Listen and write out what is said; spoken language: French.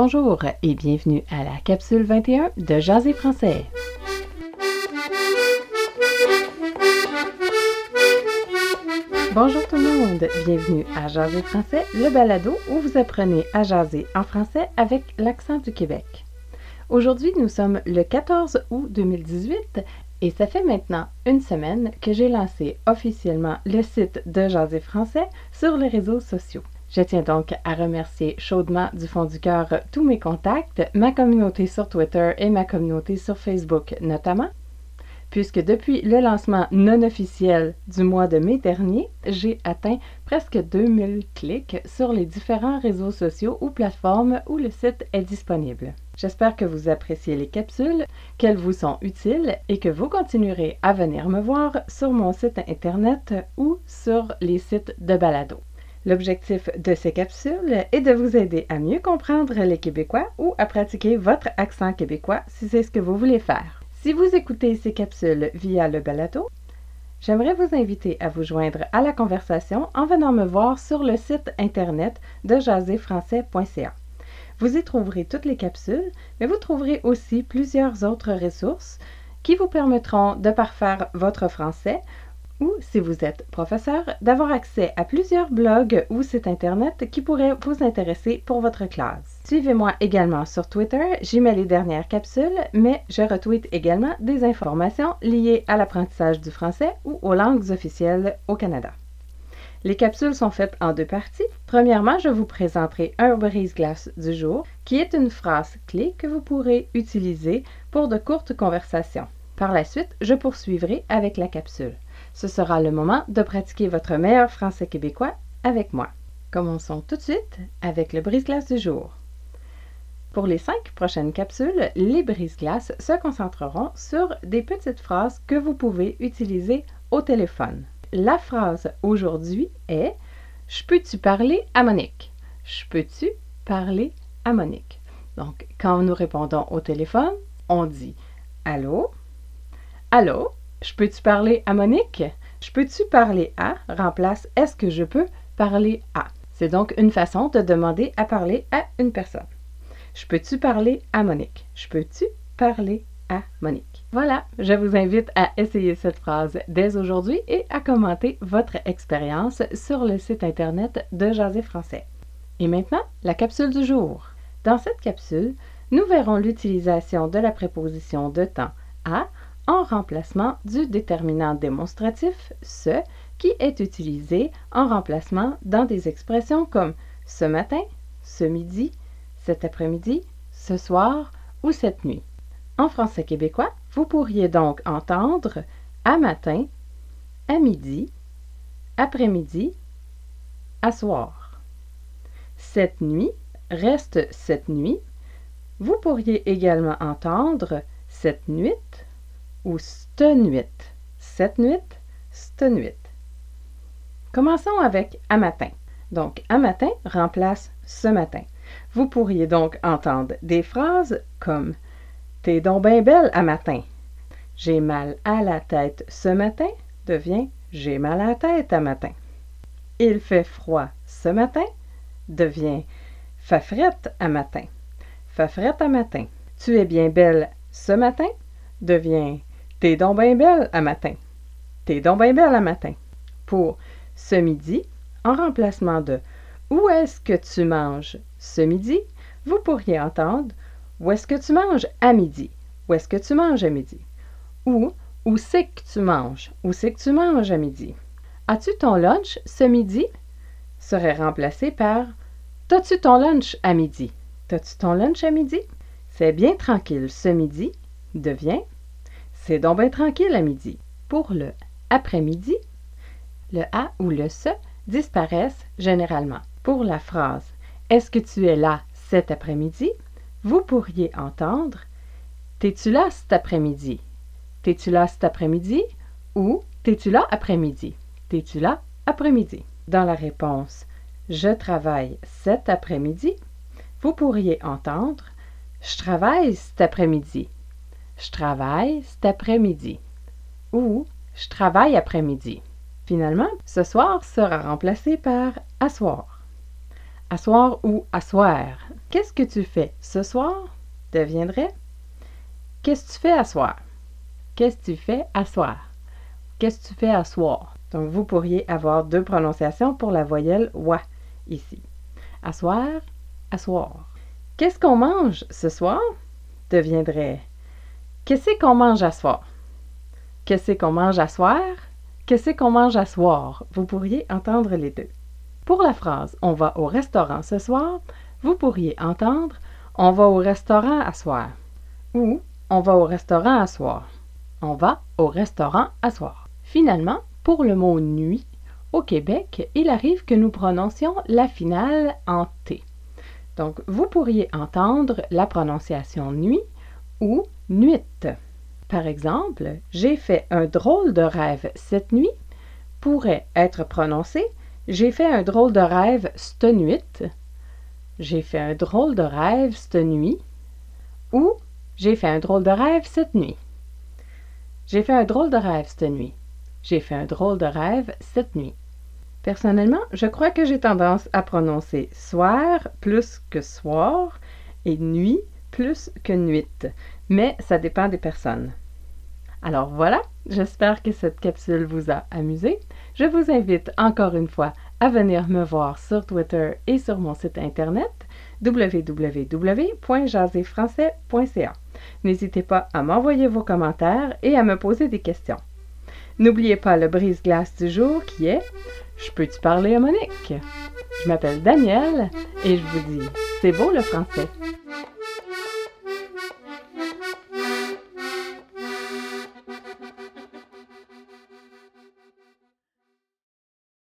Bonjour et bienvenue à la capsule 21 de Jaser français. Bonjour tout le monde, bienvenue à Jaser français, le balado où vous apprenez à jaser en français avec l'accent du Québec. Aujourd'hui, nous sommes le 14 août 2018 et ça fait maintenant une semaine que j'ai lancé officiellement le site de Jaser français sur les réseaux sociaux. Je tiens donc à remercier chaudement du fond du cœur tous mes contacts, ma communauté sur Twitter et ma communauté sur Facebook notamment, puisque depuis le lancement non officiel du mois de mai dernier, j'ai atteint presque 2000 clics sur les différents réseaux sociaux ou plateformes où le site est disponible. J'espère que vous appréciez les capsules, qu'elles vous sont utiles et que vous continuerez à venir me voir sur mon site internet ou sur les sites de balado. L'objectif de ces capsules est de vous aider à mieux comprendre les Québécois ou à pratiquer votre accent québécois si c'est ce que vous voulez faire. Si vous écoutez ces capsules via le balado, j'aimerais vous inviter à vous joindre à la conversation en venant me voir sur le site internet de jaserfrançais.ca. Vous y trouverez toutes les capsules, mais vous trouverez aussi plusieurs autres ressources qui vous permettront de parfaire votre français ou, si vous êtes professeur, d'avoir accès à plusieurs blogs ou sites Internet qui pourraient vous intéresser pour votre classe. Suivez-moi également sur Twitter, j'y mets les dernières capsules, mais je retweet également des informations liées à l'apprentissage du français ou aux langues officielles au Canada. Les capsules sont faites en deux parties. Premièrement, je vous présenterai un brise-glace du jour, qui est une phrase clé que vous pourrez utiliser pour de courtes conversations. Par la suite, je poursuivrai avec la capsule. Ce sera le moment de pratiquer votre meilleur français québécois avec moi. Commençons tout de suite avec le brise-glace du jour. Pour les cinq prochaines capsules, les brise-glaces se concentreront sur des petites phrases que vous pouvez utiliser au téléphone. La phrase aujourd'hui est Je peux-tu parler à Monique? Je peux-tu parler à Monique? Donc, quand nous répondons au téléphone, on dit Allô? Allô? Je peux-tu parler à Monique? Je peux-tu parler à? Remplace est-ce que je peux parler à? C'est donc une façon de demander à parler à une personne. Je peux-tu parler à Monique? Je peux-tu parler à Monique? Voilà, je vous invite à essayer cette phrase dès aujourd'hui et à commenter votre expérience sur le site internet de Jaser Français. Et maintenant, la capsule du jour. Dans cette capsule, nous verrons l'utilisation de la préposition de temps à en remplacement du déterminant démonstratif ce qui est utilisé en remplacement dans des expressions comme ce matin, ce midi, cet après-midi, ce soir ou cette nuit. En français québécois, vous pourriez donc entendre à matin, à midi, après-midi, à soir. Cette nuit reste cette nuit. Vous pourriez également entendre cette nuit, ou cette nuit. Cette nuit, cette nuit. Commençons avec à matin. Donc, à matin remplace ce matin. Vous pourriez donc entendre des phrases comme T'es donc bien belle à matin. J'ai mal à la tête ce matin devient J'ai mal à la tête à matin. Il fait froid ce matin devient Fafrette à matin. Fafrette à matin. Tu es bien belle ce matin devient T'es donc bien belle à matin. T'es donc bien belle à matin. Pour ce midi, en remplacement de Où est-ce que tu manges ce midi, vous pourriez entendre Où est-ce que tu manges à midi? Où est-ce que tu manges à midi? Ou Où c'est que tu manges? Où c'est que tu manges à midi? As-tu ton lunch ce midi? serait remplacé par T'as-tu ton lunch à midi? T'as-tu ton lunch à midi? C'est bien tranquille ce midi devient c'est donc bien tranquille à midi. Pour le après-midi, le a ou le se disparaissent généralement. Pour la phrase Est-ce que tu es là cet après-midi? vous pourriez entendre T'es-tu là cet après-midi? T'es-tu là cet après-midi? ou T'es-tu là après-midi? T'es-tu là après-midi? Dans la réponse Je travaille cet après-midi, vous pourriez entendre Je travaille cet après-midi. Je travaille cet après-midi. Ou je travaille après-midi. Finalement, ce soir sera remplacé par asseoir. asseoir ou asseoir. Qu'est-ce que tu fais ce soir deviendrait? Qu'est-ce que tu fais asseoir? Qu'est-ce que tu fais asseoir? Qu'est-ce que tu fais Donc vous pourriez avoir deux prononciations pour la voyelle wa ici. Asseoir, asseoir. Qu'est-ce qu'on mange ce soir deviendrait? Qu'est-ce qu'on mange à soir? Qu'est-ce qu'on mange à soir? Qu'est-ce qu'on mange à soir? Vous pourriez entendre les deux. Pour la phrase On va au restaurant ce soir, vous pourriez entendre On va au restaurant à soir ou On va au restaurant à soir. On va au restaurant à soir. Finalement, pour le mot nuit, au Québec, il arrive que nous prononcions la finale en T. Donc, vous pourriez entendre la prononciation nuit ou nuit. Par exemple, j'ai fait un drôle de rêve cette nuit pourrait être prononcé j'ai fait un drôle de rêve cette nuit. J'ai fait un drôle de rêve cette nuit. Ou j'ai fait un drôle de rêve cette nuit. J'ai fait un drôle de rêve cette nuit. J'ai fait un drôle de rêve cette nuit. Personnellement, je crois que j'ai tendance à prononcer soir plus que soir et nuit plus que nuit, mais ça dépend des personnes. Alors voilà, j'espère que cette capsule vous a amusé. Je vous invite encore une fois à venir me voir sur Twitter et sur mon site internet www.jaserfrançais.ca. N'hésitez pas à m'envoyer vos commentaires et à me poser des questions. N'oubliez pas le brise-glace du jour qui est Je peux-tu parler à Monique? Je m'appelle Danielle et je vous dis C'est beau le français.